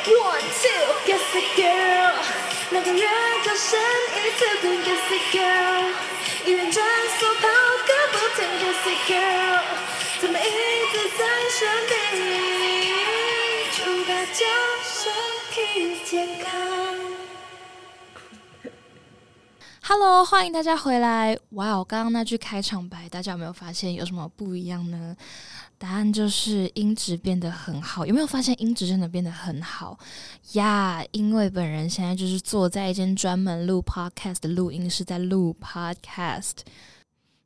One two kiss it girl，两个人就剩一次变 kiss it girl，一人穿梭跑个不停 kiss it girl，怎么一直在身边？祝大家身体健康。Hello，欢迎大家回来。哇哦，刚刚那句开场白，大家有没有发现有什么不一样呢？答案就是音质变得很好。有没有发现音质真的变得很好呀因为本人现在就是坐在一间专门录 podcast 的录音室，在录 podcast。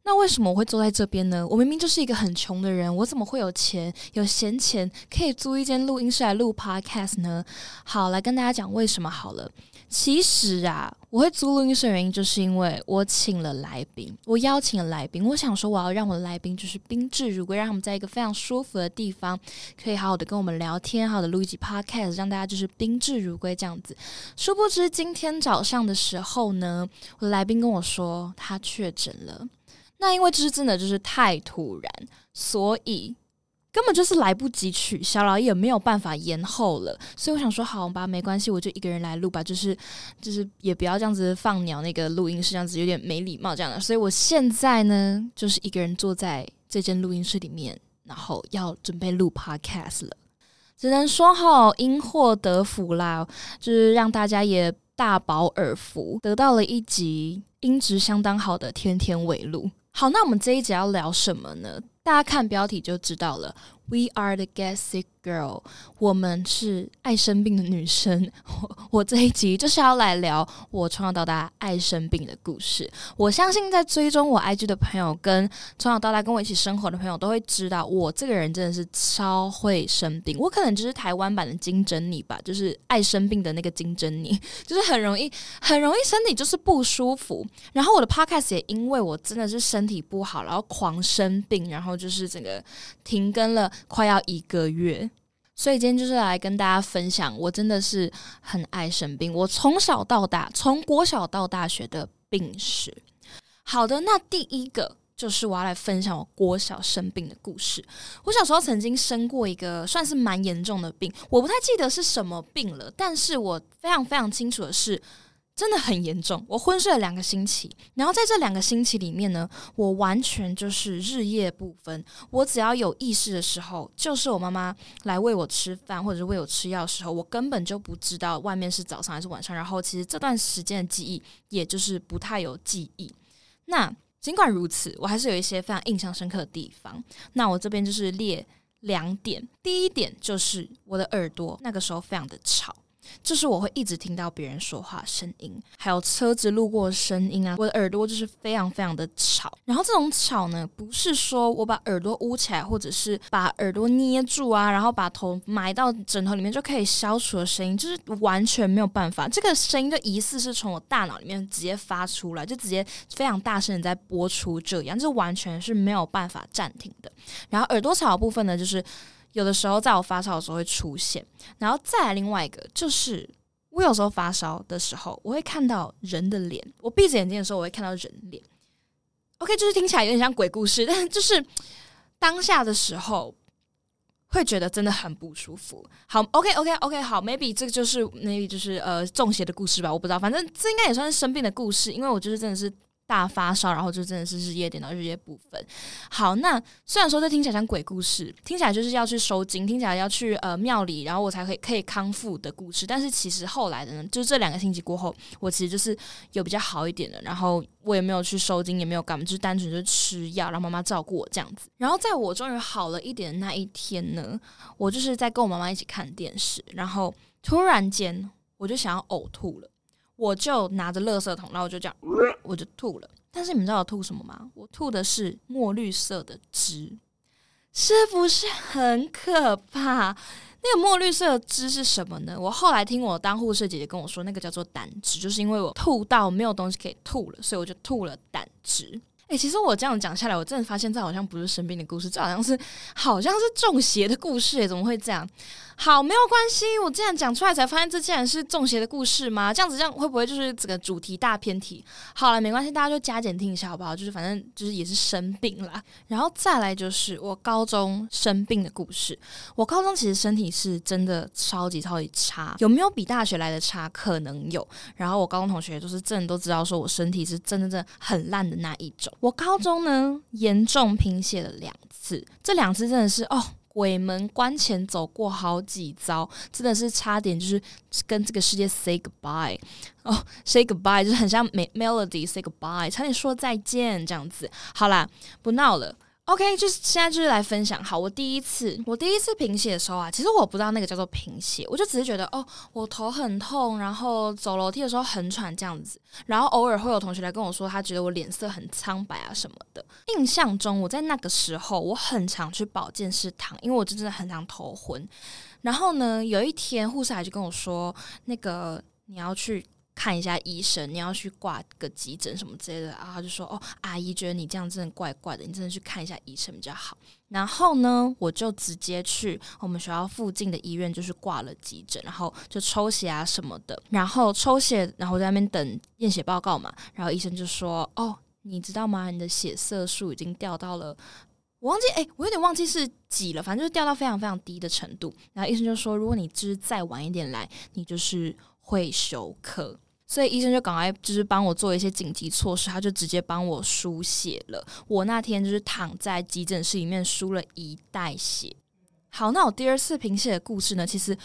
那为什么我会坐在这边呢？我明明就是一个很穷的人，我怎么会有钱、有闲钱可以租一间录音室来录 podcast 呢？好，来跟大家讲为什么好了。其实啊，我会租录音室的原因，就是因为我请了来宾，我邀请了来宾，我想说我要让我的来宾就是宾至如归，让他们在一个非常舒服的地方，可以好好的跟我们聊天，好好的录一集 podcast，让大家就是宾至如归这样子。殊不知今天早上的时候呢，我的来宾跟我说他确诊了。那因为这是真的就是太突然，所以根本就是来不及取消了，也没有办法延后了。所以我想说，好吧，没关系，我就一个人来录吧，就是就是也不要这样子放鸟那个录音室，这样子有点没礼貌这样的。所以我现在呢，就是一个人坐在这间录音室里面，然后要准备录 podcast 了。只能说好，因祸得福啦，就是让大家也大饱耳福，得到了一集音质相当好的天天尾录。好，那我们这一集要聊什么呢？大家看标题就知道了。We are the get sick girl，我们是爱生病的女生。我 我这一集就是要来聊我从小到大爱生病的故事。我相信在追踪我 IG 的朋友，跟从小到大跟我一起生活的朋友，都会知道我这个人真的是超会生病。我可能就是台湾版的金珍妮吧，就是爱生病的那个金珍妮，就是很容易很容易身体就是不舒服。然后我的 podcast 也因为我真的是身体不好，然后狂生病，然后就是整个停更了。快要一个月，所以今天就是来跟大家分享，我真的是很爱生病。我从小到大，从国小到大学的病史。好的，那第一个就是我要来分享我国小生病的故事。我小时候曾经生过一个算是蛮严重的病，我不太记得是什么病了，但是我非常非常清楚的是。真的很严重，我昏睡了两个星期，然后在这两个星期里面呢，我完全就是日夜不分。我只要有意识的时候，就是我妈妈来喂我吃饭或者是喂我吃药的时候，我根本就不知道外面是早上还是晚上。然后其实这段时间的记忆，也就是不太有记忆。那尽管如此，我还是有一些非常印象深刻的地方。那我这边就是列两点，第一点就是我的耳朵那个时候非常的吵。就是我会一直听到别人说话声音，还有车子路过声音啊，我的耳朵就是非常非常的吵。然后这种吵呢，不是说我把耳朵捂起来，或者是把耳朵捏住啊，然后把头埋到枕头里面就可以消除的声音，就是完全没有办法。这个声音就疑似是从我大脑里面直接发出来，就直接非常大声的在播出，这样就完全是没有办法暂停的。然后耳朵吵的部分呢，就是。有的时候在我发烧的时候会出现，然后再来另外一个就是我有时候发烧的时候，我会看到人的脸。我闭着眼睛的时候，我会看到人脸。OK，就是听起来有点像鬼故事，但就是当下的时候会觉得真的很不舒服。好，OK，OK，OK，好，maybe 这个就是 maybe 就是呃中邪的故事吧，我不知道，反正这应该也算是生病的故事，因为我就是真的是。大发烧，然后就真的是日夜点到日夜不分。好，那虽然说这听起来像鬼故事，听起来就是要去收金，听起来要去呃庙里，然后我才可以可以康复的故事。但是其实后来的呢，就是这两个星期过后，我其实就是有比较好一点的，然后我也没有去收金，也没有干嘛，就是单纯就吃药，让妈妈照顾我这样子。然后在我终于好了一点的那一天呢，我就是在跟我妈妈一起看电视，然后突然间我就想要呕吐了。我就拿着垃圾桶，然后我就这样，我就吐了。但是你们知道我吐什么吗？我吐的是墨绿色的汁，是不是很可怕？那个墨绿色的汁是什么呢？我后来听我当护士姐姐跟我说，那个叫做胆汁，就是因为我吐到没有东西可以吐了，所以我就吐了胆汁。哎、其实我这样讲下来，我真的发现这好像不是生病的故事，这好像是好像是中邪的故事，哎，怎么会这样？好，没有关系，我这样讲出来才发现，这竟然是中邪的故事吗？这样子，这样会不会就是整个主题大偏题？好了，没关系，大家就加减听一下好不好？就是反正就是也是生病啦，然后再来就是我高中生病的故事。我高中其实身体是真的超级超级差，有没有比大学来的差？可能有。然后我高中同学就是真的都知道，说我身体是真的真的很烂的那一种。我高中呢严重贫血了两次，这两次真的是哦。鬼门关前走过好几遭，真的是差点就是跟这个世界 say goodbye 哦，say goodbye 就是很像 melody say goodbye，差点说再见这样子。好啦，不闹了。OK，就是现在就是来分享。好，我第一次我第一次贫血的时候啊，其实我不知道那个叫做贫血，我就只是觉得哦，我头很痛，然后走楼梯的时候很喘这样子，然后偶尔会有同学来跟我说，他觉得我脸色很苍白啊什么的。印象中我在那个时候我很常去保健室躺，因为我真的很常头昏。然后呢，有一天护士还就跟我说，那个你要去。看一下医生，你要去挂个急诊什么之类的，然后他就说：“哦，阿姨觉得你这样真的怪怪的，你真的去看一下医生比较好。”然后呢，我就直接去我们学校附近的医院，就是挂了急诊，然后就抽血啊什么的。然后抽血，然后在那边等验血报告嘛。然后医生就说：“哦，你知道吗？你的血色素已经掉到了，我忘记，哎，我有点忘记是几了，反正就是掉到非常非常低的程度。”然后医生就说：“如果你就是再晚一点来，你就是会休克。”所以医生就赶快就是帮我做一些紧急措施，他就直接帮我输血了。我那天就是躺在急诊室里面输了一袋血。好，那我第二次贫血的故事呢，其实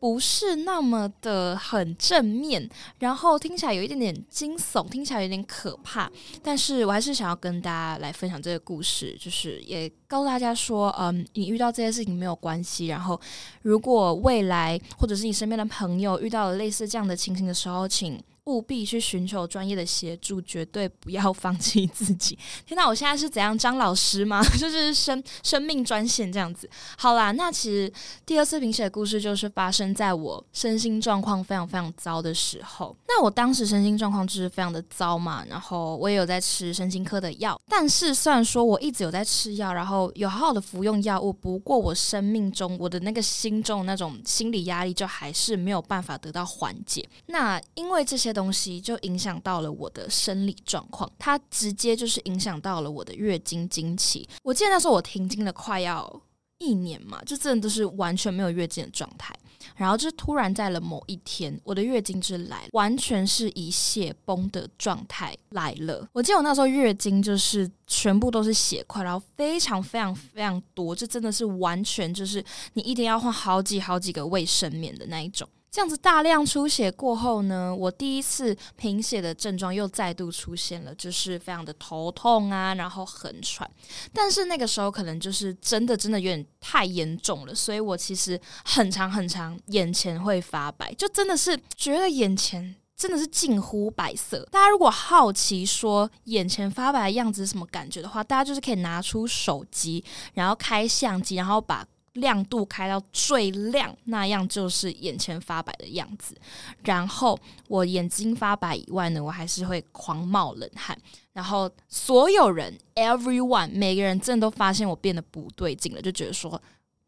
不是那么的很正面，然后听起来有一点点惊悚，听起来有点可怕。但是我还是想要跟大家来分享这个故事，就是也告诉大家说，嗯，你遇到这些事情没有关系。然后，如果未来或者是你身边的朋友遇到了类似这样的情形的时候，请务必去寻求专业的协助，绝对不要放弃自己。天哪，我现在是怎样张老师吗？就是生生命专线这样子。好啦，那其实第二次贫血的故事就是发生在我身心状况非常非常糟的时候。那我当时身心状况就是非常的糟嘛，然后我也有在吃身心科的药，但是虽然说我一直有在吃药，然后有好好的服用药物，不过我生命中我的那个心中那种心理压力就还是没有办法得到缓解。那因为这些。东西就影响到了我的生理状况，它直接就是影响到了我的月经经期。我记得那时候我停经了快要一年嘛，就真的都是完全没有月经的状态。然后就突然在了某一天，我的月经就来，完全是以血崩的状态来了。我记得我那时候月经就是全部都是血块，然后非常非常非常多，这真的是完全就是你一定要换好几好几个卫生棉的那一种。这样子大量出血过后呢，我第一次贫血的症状又再度出现了，就是非常的头痛啊，然后很喘。但是那个时候可能就是真的真的有点太严重了，所以我其实很长很长眼前会发白，就真的是觉得眼前真的是近乎白色。大家如果好奇说眼前发白的样子是什么感觉的话，大家就是可以拿出手机，然后开相机，然后把。亮度开到最亮，那样就是眼前发白的样子。然后我眼睛发白以外呢，我还是会狂冒冷汗。然后所有人，everyone，每个人真的都发现我变得不对劲了，就觉得说。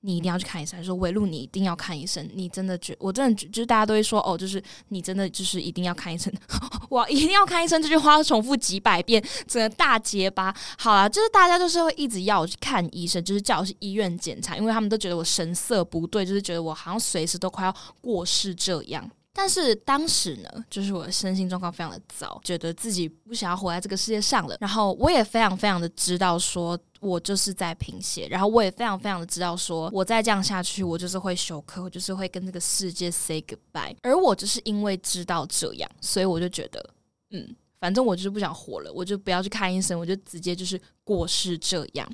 你一定要去看医生，说维路你一定要看医生，你真的觉我真的就是大家都会说哦，就是你真的就是一定要看医生，我，一定要看医生这句话重复几百遍，整个大结巴。好了，就是大家就是会一直要我去看医生，就是叫我去医院检查，因为他们都觉得我神色不对，就是觉得我好像随时都快要过世这样。但是当时呢，就是我的身心状况非常的糟，觉得自己不想要活在这个世界上了。然后我也非常非常的知道，说我就是在贫血。然后我也非常非常的知道，说我再这样下去，我就是会休克，我就是会跟这个世界 say goodbye。而我就是因为知道这样，所以我就觉得，嗯，反正我就是不想活了，我就不要去看医生，我就直接就是过是这样。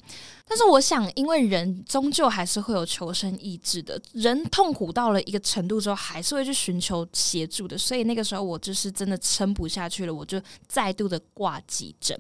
但是我想，因为人终究还是会有求生意志的，人痛苦到了一个程度之后，还是会去寻求协助的。所以那个时候，我就是真的撑不下去了，我就再度的挂急诊。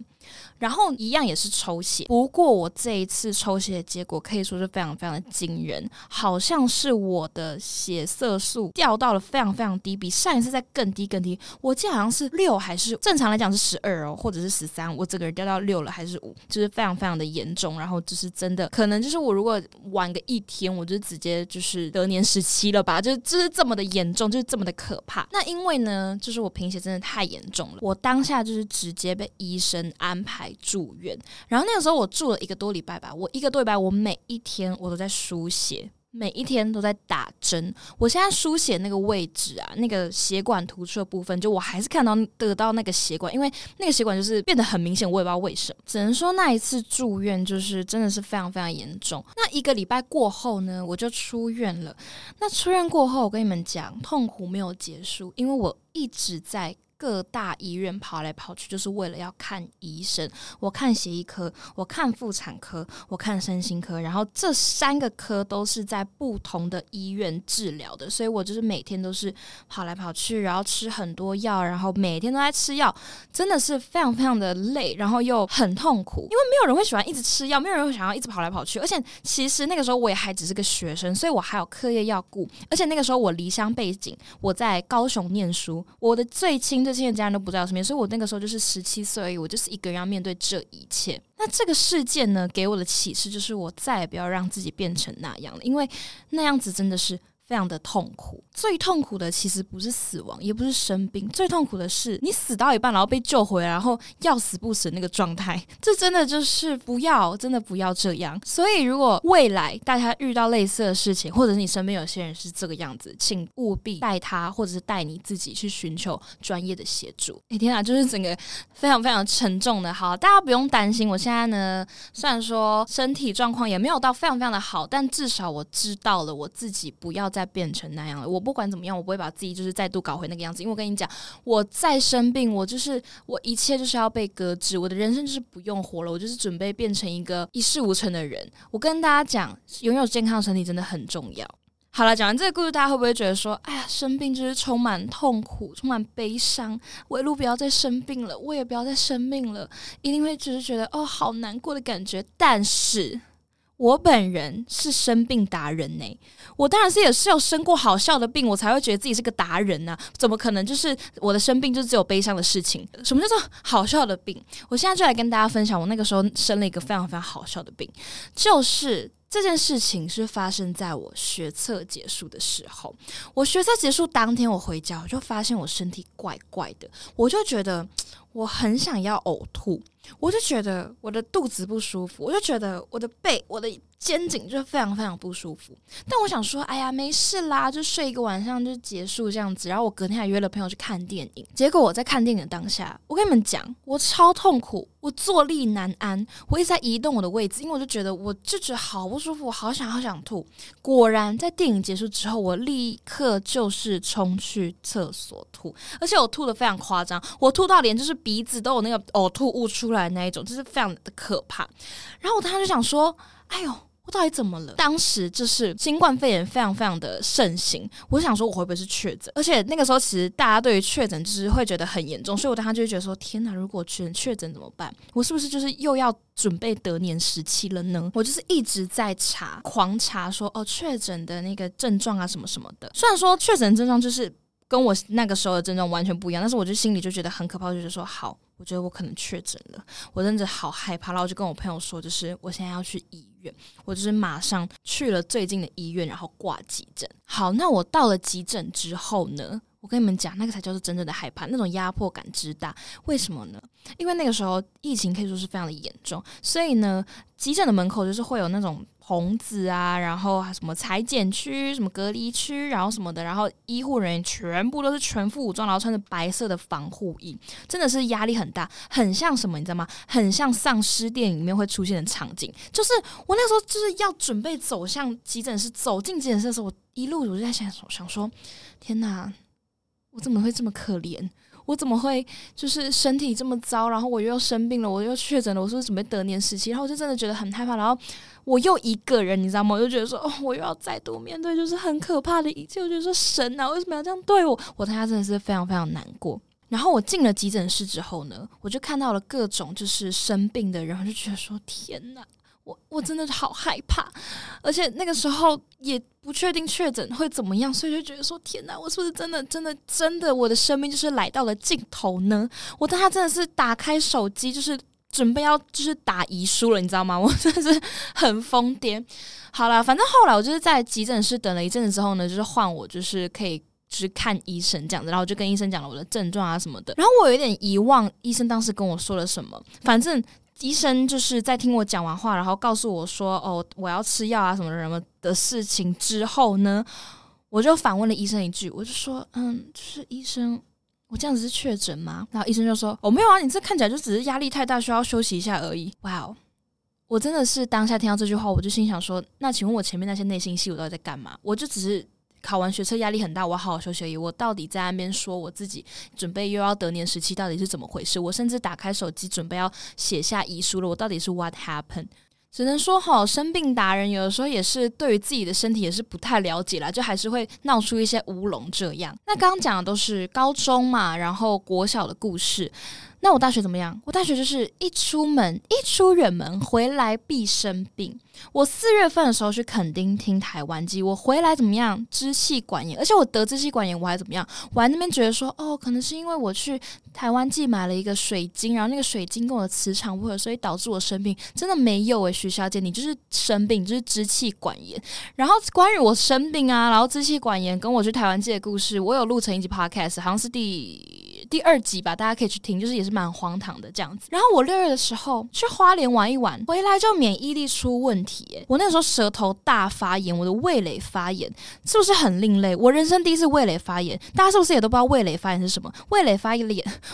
然后一样也是抽血，不过我这一次抽血的结果可以说是非常非常的惊人，好像是我的血色素掉到了非常非常低，比上一次再更低更低。我记得好像是六还是正常来讲是十二哦，或者是十三，我整个人掉到六了还是五，就是非常非常的严重。然后就是真的可能就是我如果晚个一天，我就直接就是得年十七了吧，就就是这么的严重，就是这么的可怕。那因为呢，就是我贫血真的太严重了，我当下就是直接被医生。安排住院，然后那个时候我住了一个多礼拜吧。我一个多礼拜，我每一天我都在输血，每一天都在打针。我现在输血那个位置啊，那个血管突出的部分，就我还是看到得到那个血管，因为那个血管就是变得很明显，我也不知道为什么。只能说那一次住院就是真的是非常非常严重。那一个礼拜过后呢，我就出院了。那出院过后，我跟你们讲，痛苦没有结束，因为我一直在。各大医院跑来跑去，就是为了要看医生。我看血液科，我看妇产科，我看身心科，然后这三个科都是在不同的医院治疗的，所以我就是每天都是跑来跑去，然后吃很多药，然后每天都在吃药，真的是非常非常的累，然后又很痛苦，因为没有人会喜欢一直吃药，没有人会想要一直跑来跑去，而且其实那个时候我也还只是个学生，所以我还有课业要顾，而且那个时候我离乡背景，我在高雄念书，我的最亲。这些家人都不在我身边，所以我那个时候就是十七岁而已，我就是一个人要面对这一切。那这个事件呢，给我的启示就是，我再也不要让自己变成那样了，因为那样子真的是。非常的痛苦，最痛苦的其实不是死亡，也不是生病，最痛苦的是你死到一半，然后被救回来，然后要死不死那个状态。这真的就是不要，真的不要这样。所以，如果未来大家遇到类似的事情，或者是你身边有些人是这个样子，请务必带他，或者是带你自己去寻求专业的协助。哎天啊，就是整个非常非常沉重的。好，大家不用担心，我现在呢，虽然说身体状况也没有到非常非常的好，但至少我知道了我自己不要。再变成那样了，我不管怎么样，我不会把自己就是再度搞回那个样子。因为我跟你讲，我再生病，我就是我一切就是要被搁置，我的人生就是不用活了，我就是准备变成一个一事无成的人。我跟大家讲，拥有健康的身体真的很重要。好了，讲完这个故事，大家会不会觉得说，哎呀，生病就是充满痛苦，充满悲伤？我一路不要再生病了，我也不要再生病了，一定会只是觉得哦，好难过的感觉。但是。我本人是生病达人呢，我当然是也是有生过好笑的病，我才会觉得自己是个达人呢。怎么可能就是我的生病就只有悲伤的事情？什么叫做好笑的病？我现在就来跟大家分享，我那个时候生了一个非常非常好笑的病，就是这件事情是发生在我学测结束的时候。我学测结束当天，我回家我就发现我身体怪怪的，我就觉得我很想要呕吐。我就觉得我的肚子不舒服，我就觉得我的背、我的肩颈就非常非常不舒服。但我想说，哎呀，没事啦，就睡一个晚上就结束这样子。然后我隔天还约了朋友去看电影。结果我在看电影的当下，我跟你们讲，我超痛苦，我坐立难安，我一直在移动我的位置，因为我就觉得我就觉得好不舒服，我好想好想吐。果然在电影结束之后，我立刻就是冲去厕所吐，而且我吐的非常夸张，我吐到连就是鼻子都有那个呕吐物出来。那一种就是非常的可怕，然后我当时就想说：“哎呦，我到底怎么了？”当时就是新冠肺炎非常非常的盛行，我想说我会不会是确诊？而且那个时候其实大家对于确诊就是会觉得很严重，所以我当时就觉得说：“天哪，如果确确诊怎么办？我是不是就是又要准备得年时期了呢？”我就是一直在查，狂查说：“哦，确诊的那个症状啊，什么什么的。”虽然说确诊症状就是跟我那个时候的症状完全不一样，但是我就心里就觉得很可怕，就是说好。我觉得我可能确诊了，我真的好害怕，然后就跟我朋友说，就是我现在要去医院，我就是马上去了最近的医院，然后挂急诊。好，那我到了急诊之后呢，我跟你们讲，那个才叫做真正的害怕，那种压迫感之大。为什么呢？因为那个时候疫情可以说是非常的严重，所以呢，急诊的门口就是会有那种。棚子啊，然后什么裁剪区、什么隔离区，然后什么的，然后医护人员全部都是全副武装，然后穿着白色的防护衣，真的是压力很大，很像什么，你知道吗？很像丧尸电影里面会出现的场景。就是我那时候就是要准备走向急诊室，走进急诊室的时候，我一路我就在想，想说，天哪，我怎么会这么可怜？我怎么会就是身体这么糟，然后我又生病了，我又确诊了，我是不是准备得年时期？然后我就真的觉得很害怕，然后我又一个人，你知道吗？我就觉得说，哦，我又要再度面对，就是很可怕的一切。我觉得说，神啊，为什么要这样对我？我当下真的是非常非常难过。然后我进了急诊室之后呢，我就看到了各种就是生病的人，我就觉得说，天哪！我我真的好害怕，而且那个时候也不确定确诊会怎么样，所以就觉得说天哪，我是不是真的真的真的我的生命就是来到了尽头呢？我当他真的是打开手机，就是准备要就是打遗书了，你知道吗？我真的是很疯癫。好了，反正后来我就是在急诊室等了一阵子之后呢，就是换我就是可以就是看医生这样子，然后就跟医生讲了我的症状啊什么的。然后我有点遗忘医生当时跟我说了什么，反正。医生就是在听我讲完话，然后告诉我说：“哦，我要吃药啊，什么什么的事情。”之后呢，我就反问了医生一句，我就说：“嗯，就是医生，我这样子是确诊吗？”然后医生就说：“哦，没有啊，你这看起来就只是压力太大，需要休息一下而已。”哇哦，我真的是当下听到这句话，我就心想说：“那请问我前面那些内心戏我到底在干嘛？我就只是。”考完学车压力很大，我要好好休息而已。我到底在那边说我自己准备又要得年时期，到底是怎么回事？我甚至打开手机准备要写下遗书了。我到底是 what happened？只能说哈，生病达人有的时候也是对于自己的身体也是不太了解啦，就还是会闹出一些乌龙这样。那刚刚讲的都是高中嘛，然后国小的故事。那我大学怎么样？我大学就是一出门一出远门回来必生病。我四月份的时候去垦丁听台湾机，我回来怎么样？支气管炎，而且我得支气管炎我还怎么样？我还那边觉得说，哦，可能是因为我去台湾记买了一个水晶，然后那个水晶跟我的磁场不合，所以导致我生病。真的没有诶，徐小姐，你就是生病，就是支气管炎。然后关于我生病啊，然后支气管炎跟我去台湾记的故事，我有录成一集 podcast，好像是第。第二集吧，大家可以去听，就是也是蛮荒唐的这样子。然后我六月的时候去花莲玩一玩，回来就免疫力出问题，我那个时候舌头大发炎，我的味蕾发炎，是不是很另类？我人生第一次味蕾发炎，大家是不是也都不知道味蕾发炎是什么？味蕾发炎，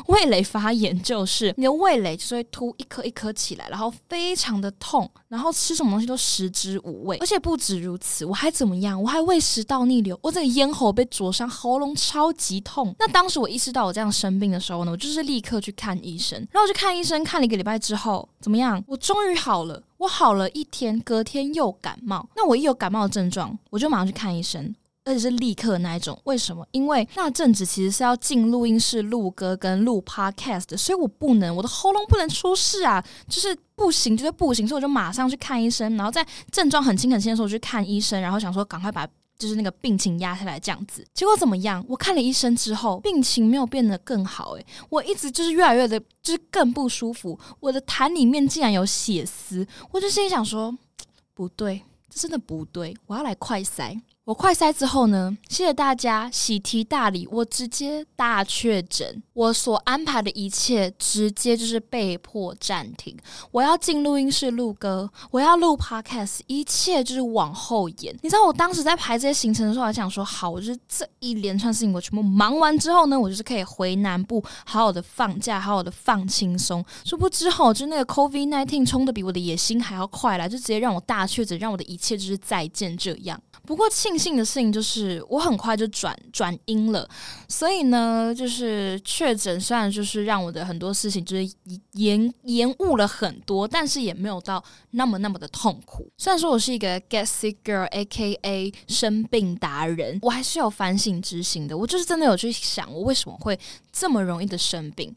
味蕾发炎就是你的味蕾就是会突一颗一颗起来，然后非常的痛，然后吃什么东西都食之无味。而且不止如此，我还怎么样？我还胃食道逆流，我这个咽喉被灼伤，喉咙超级痛。那当时我意识到我这样。生病的时候呢，我就是立刻去看医生，然后去看医生，看了一个礼拜之后，怎么样？我终于好了，我好了一天，隔天又感冒。那我一有感冒的症状，我就马上去看医生，而且是立刻那一种。为什么？因为那阵子其实是要进录音室录歌跟录 podcast 的，所以我不能，我的喉咙不能出事啊，就是不行，就是不行，所以我就马上去看医生。然后在症状很轻很轻的时候去看医生，然后想说赶快把。就是那个病情压下来这样子，结果怎么样？我看了医生之后，病情没有变得更好，诶，我一直就是越来越的，就是更不舒服。我的痰里面竟然有血丝，我就心里想说，不对，这真的不对，我要来快塞。我快筛之后呢？谢谢大家，喜提大礼，我直接大确诊。我所安排的一切直接就是被迫暂停。我要进录音室录歌，我要录 podcast，一切就是往后延。你知道我当时在排这些行程的时候，还想说，好，我就是这一连串事情我全部忙完之后呢，我就是可以回南部好好的放假，好好的放轻松。殊不知后，就那个 COVID nineteen 冲的比我的野心还要快来，就直接让我大确诊，让我的一切就是再见这样。不过庆庆幸的事情就是，我很快就转转阴了，所以呢，就是确诊，虽然就是让我的很多事情就是延延误了很多，但是也没有到那么那么的痛苦。虽然说我是一个 get sick girl，A K A 生病达人，我还是有反省之心的。我就是真的有去想，我为什么会这么容易的生病。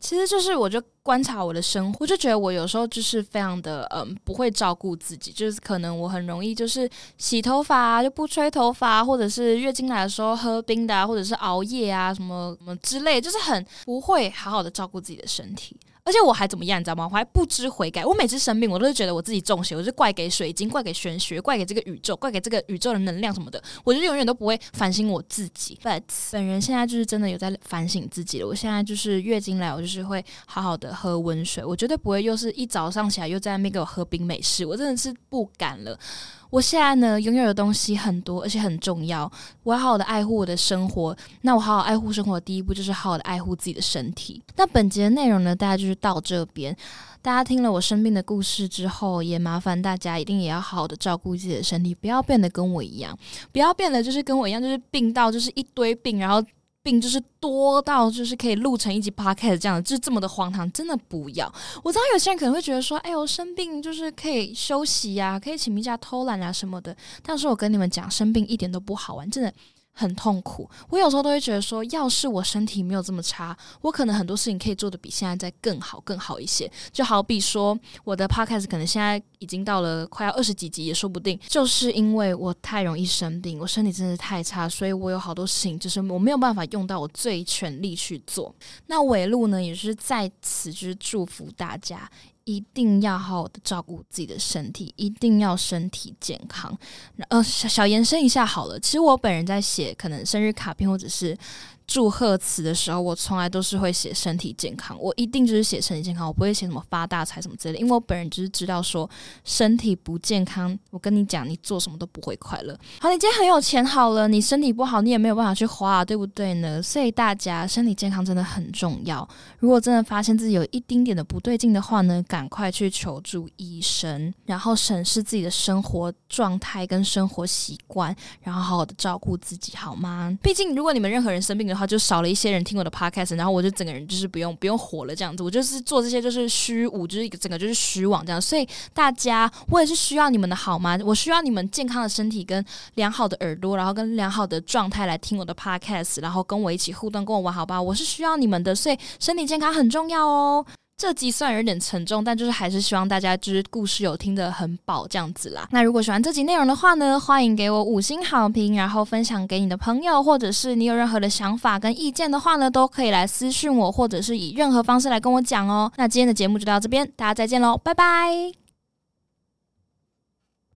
其实就是，我就观察我的生活，我就觉得我有时候就是非常的嗯，不会照顾自己，就是可能我很容易就是洗头发，就不吹头发，或者是月经来的时候喝冰的，或者是熬夜啊，什么什么之类，就是很不会好好的照顾自己的身体。而且我还怎么样，你知道吗？我还不知悔改。我每次生病，我都是觉得我自己中邪，我就怪给水晶，怪给玄学，怪给这个宇宙，怪给这个宇宙的能量什么的。我就永远都不会反省我自己。But 本人现在就是真的有在反省自己了。我现在就是月经来，我就是会好好的喝温水，我绝对不会又是一早上起来又在那边给我喝冰美式，我真的是不敢了。我现在呢，拥有的东西很多，而且很重要。我要好好的爱护我的生活。那我好好爱护生活第一步，就是好好的爱护自己的身体。那本节的内容呢，大家就是到这边。大家听了我生病的故事之后，也麻烦大家一定也要好好的照顾自己的身体，不要变得跟我一样，不要变得就是跟我一样，就是病到就是一堆病，然后病就是多到就是可以录成一集 podcast 这样，就是这么的荒唐，真的不要。我知道有些人可能会觉得说，哎呦，生病就是可以休息呀，可以请病假偷懒啊什么的。但是我跟你们讲，生病一点都不好玩，真的。很痛苦，我有时候都会觉得说，要是我身体没有这么差，我可能很多事情可以做的比现在再更好、更好一些。就好比说，我的 podcast 可能现在已经到了快要二十几集，也说不定。就是因为我太容易生病，我身体真的太差，所以我有好多事情就是我没有办法用到我最全力去做。那尾路呢，也是在此就是祝福大家。一定要好好的照顾自己的身体，一定要身体健康。呃，小小延伸一下好了，其实我本人在写可能生日卡片或者是。祝贺词的时候，我从来都是会写身体健康，我一定就是写身体健康，我不会写什么发大财什么之类的，因为我本人就是知道说身体不健康，我跟你讲，你做什么都不会快乐。好，你今天很有钱好了，你身体不好，你也没有办法去花，对不对呢？所以大家身体健康真的很重要。如果真的发现自己有一丁点的不对劲的话呢，赶快去求助医生，然后审视自己的生活状态跟生活习惯，然后好好的照顾自己，好吗？毕竟如果你们任何人生病了。然后就少了一些人听我的 podcast，然后我就整个人就是不用不用火了这样子，我就是做这些就是虚无，就是一个整个就是虚妄这样。所以大家，我也是需要你们的好吗？我需要你们健康的身体跟良好的耳朵，然后跟良好的状态来听我的 podcast，然后跟我一起互动，跟我玩，好吧？我是需要你们的，所以身体健康很重要哦。这集虽然有点沉重，但就是还是希望大家就是故事有听得很饱这样子啦。那如果喜欢这集内容的话呢，欢迎给我五星好评，然后分享给你的朋友，或者是你有任何的想法跟意见的话呢，都可以来私信我，或者是以任何方式来跟我讲哦。那今天的节目就到这边，大家再见喽，拜拜。